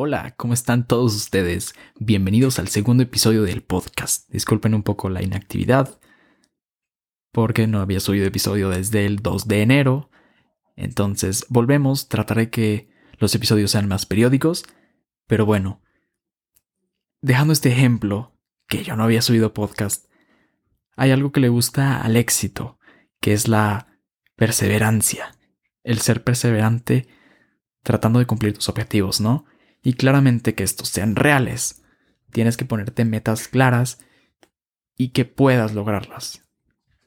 Hola, ¿cómo están todos ustedes? Bienvenidos al segundo episodio del podcast. Disculpen un poco la inactividad, porque no había subido episodio desde el 2 de enero. Entonces, volvemos, trataré que los episodios sean más periódicos, pero bueno, dejando este ejemplo, que yo no había subido podcast, hay algo que le gusta al éxito, que es la perseverancia, el ser perseverante tratando de cumplir tus objetivos, ¿no? Y claramente que estos sean reales. Tienes que ponerte metas claras y que puedas lograrlas.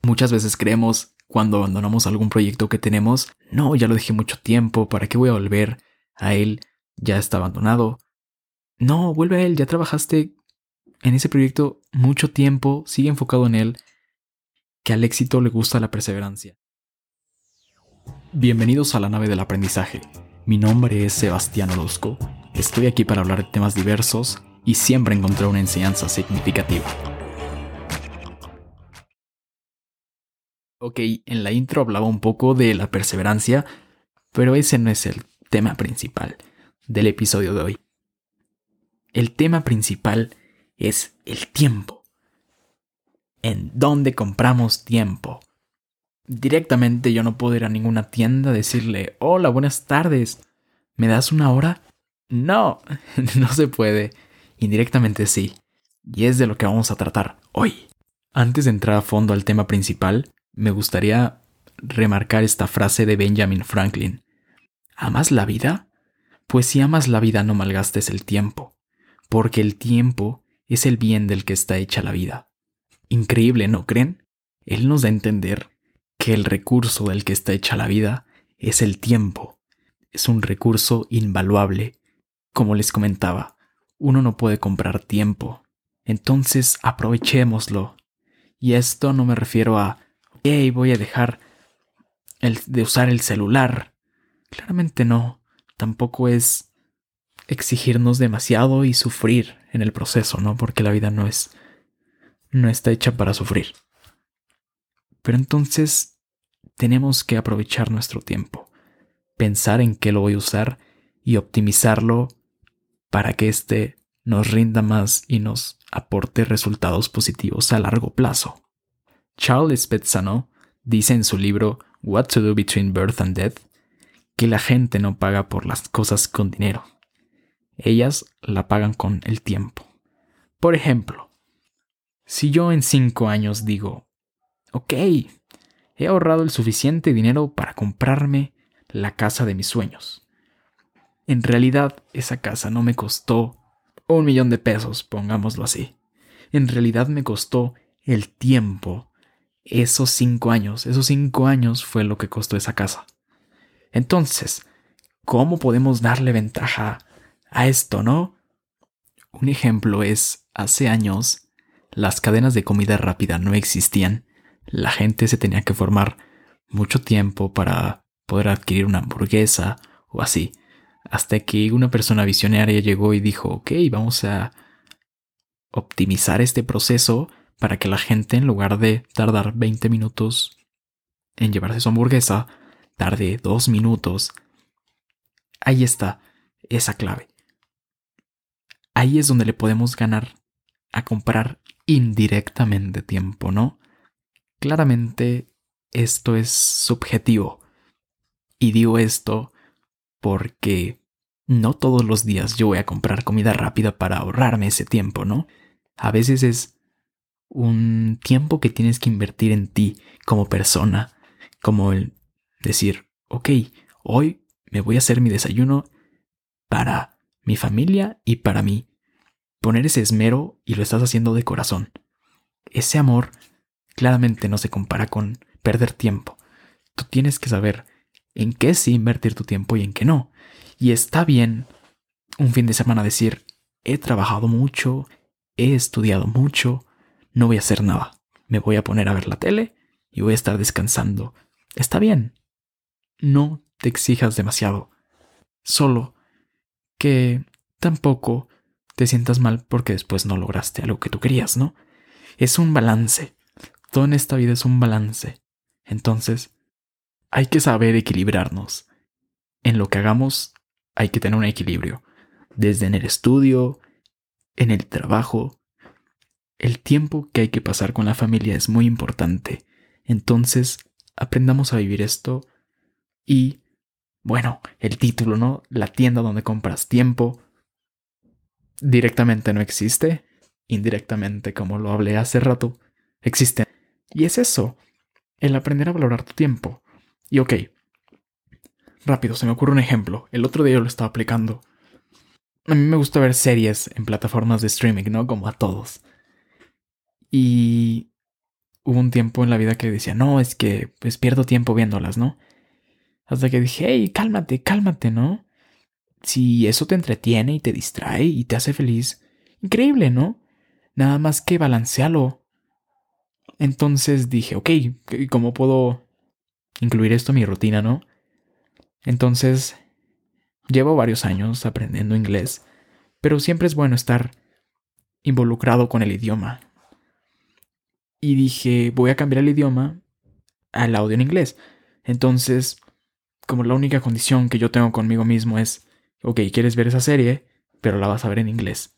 Muchas veces creemos cuando abandonamos algún proyecto que tenemos, no, ya lo dejé mucho tiempo, ¿para qué voy a volver a él? Ya está abandonado. No, vuelve a él, ya trabajaste en ese proyecto mucho tiempo, sigue enfocado en él, que al éxito le gusta la perseverancia. Bienvenidos a la nave del aprendizaje. Mi nombre es Sebastián Orozco. Estoy aquí para hablar de temas diversos y siempre encontrar una enseñanza significativa. Ok, en la intro hablaba un poco de la perseverancia, pero ese no es el tema principal del episodio de hoy. El tema principal es el tiempo. ¿En dónde compramos tiempo? Directamente yo no puedo ir a ninguna tienda a decirle, hola, buenas tardes, ¿me das una hora? No, no se puede. Indirectamente sí. Y es de lo que vamos a tratar hoy. Antes de entrar a fondo al tema principal, me gustaría remarcar esta frase de Benjamin Franklin. ¿Amas la vida? Pues si amas la vida no malgastes el tiempo, porque el tiempo es el bien del que está hecha la vida. Increíble, ¿no creen? Él nos da a entender que el recurso del que está hecha la vida es el tiempo. Es un recurso invaluable como les comentaba, uno no puede comprar tiempo. Entonces aprovechémoslo. Y esto no me refiero a, hey, voy a dejar el, de usar el celular. Claramente no. Tampoco es exigirnos demasiado y sufrir en el proceso, ¿no? Porque la vida no es no está hecha para sufrir. Pero entonces tenemos que aprovechar nuestro tiempo, pensar en qué lo voy a usar y optimizarlo para que éste nos rinda más y nos aporte resultados positivos a largo plazo. Charles Pezzano dice en su libro What to Do Between Birth and Death que la gente no paga por las cosas con dinero. Ellas la pagan con el tiempo. Por ejemplo, si yo en cinco años digo, ok, he ahorrado el suficiente dinero para comprarme la casa de mis sueños, en realidad, esa casa no me costó un millón de pesos, pongámoslo así. En realidad me costó el tiempo. Esos cinco años, esos cinco años fue lo que costó esa casa. Entonces, ¿cómo podemos darle ventaja a esto, no? Un ejemplo es, hace años, las cadenas de comida rápida no existían. La gente se tenía que formar mucho tiempo para poder adquirir una hamburguesa o así hasta que una persona visionaria llegó y dijo, ok, vamos a optimizar este proceso para que la gente en lugar de tardar 20 minutos en llevarse su hamburguesa, tarde 2 minutos. Ahí está esa clave. Ahí es donde le podemos ganar a comprar indirectamente tiempo, ¿no? Claramente esto es subjetivo. Y digo esto porque no todos los días yo voy a comprar comida rápida para ahorrarme ese tiempo, ¿no? A veces es un tiempo que tienes que invertir en ti como persona, como el decir, ok, hoy me voy a hacer mi desayuno para mi familia y para mí. Poner ese esmero y lo estás haciendo de corazón. Ese amor claramente no se compara con perder tiempo. Tú tienes que saber en qué sí invertir tu tiempo y en qué no. Y está bien un fin de semana decir, he trabajado mucho, he estudiado mucho, no voy a hacer nada. Me voy a poner a ver la tele y voy a estar descansando. Está bien. No te exijas demasiado. Solo que tampoco te sientas mal porque después no lograste algo que tú querías, ¿no? Es un balance. Todo en esta vida es un balance. Entonces, hay que saber equilibrarnos. En lo que hagamos hay que tener un equilibrio. desde en el estudio, en el trabajo. El tiempo que hay que pasar con la familia es muy importante. Entonces, aprendamos a vivir esto y, bueno, el título, ¿no? La tienda donde compras tiempo directamente no existe, indirectamente, como lo hablé hace rato, existe. Y es eso, el aprender a valorar tu tiempo. Y ok, rápido, se me ocurre un ejemplo. El otro día yo lo estaba aplicando. A mí me gusta ver series en plataformas de streaming, ¿no? Como a todos. Y hubo un tiempo en la vida que decía, no, es que pues pierdo tiempo viéndolas, ¿no? Hasta que dije, hey, cálmate, cálmate, ¿no? Si eso te entretiene y te distrae y te hace feliz, increíble, ¿no? Nada más que balancealo. Entonces dije, ok, ¿cómo puedo incluir esto en mi rutina, no? Entonces, llevo varios años aprendiendo inglés, pero siempre es bueno estar involucrado con el idioma. Y dije, voy a cambiar el idioma al audio en inglés. Entonces, como la única condición que yo tengo conmigo mismo es, ok, quieres ver esa serie, pero la vas a ver en inglés.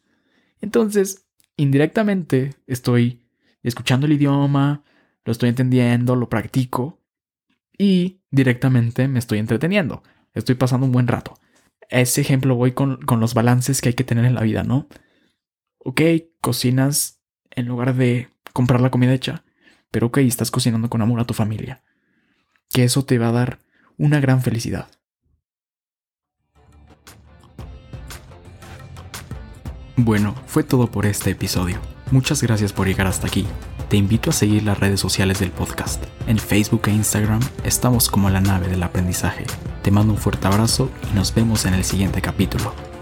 Entonces, indirectamente estoy escuchando el idioma, lo estoy entendiendo, lo practico y directamente me estoy entreteniendo. Estoy pasando un buen rato. Ese ejemplo voy con, con los balances que hay que tener en la vida, ¿no? Ok, cocinas en lugar de comprar la comida hecha, pero ok, estás cocinando con amor a tu familia. Que eso te va a dar una gran felicidad. Bueno, fue todo por este episodio. Muchas gracias por llegar hasta aquí. Te invito a seguir las redes sociales del podcast. En Facebook e Instagram estamos como la nave del aprendizaje. Te mando un fuerte abrazo y nos vemos en el siguiente capítulo.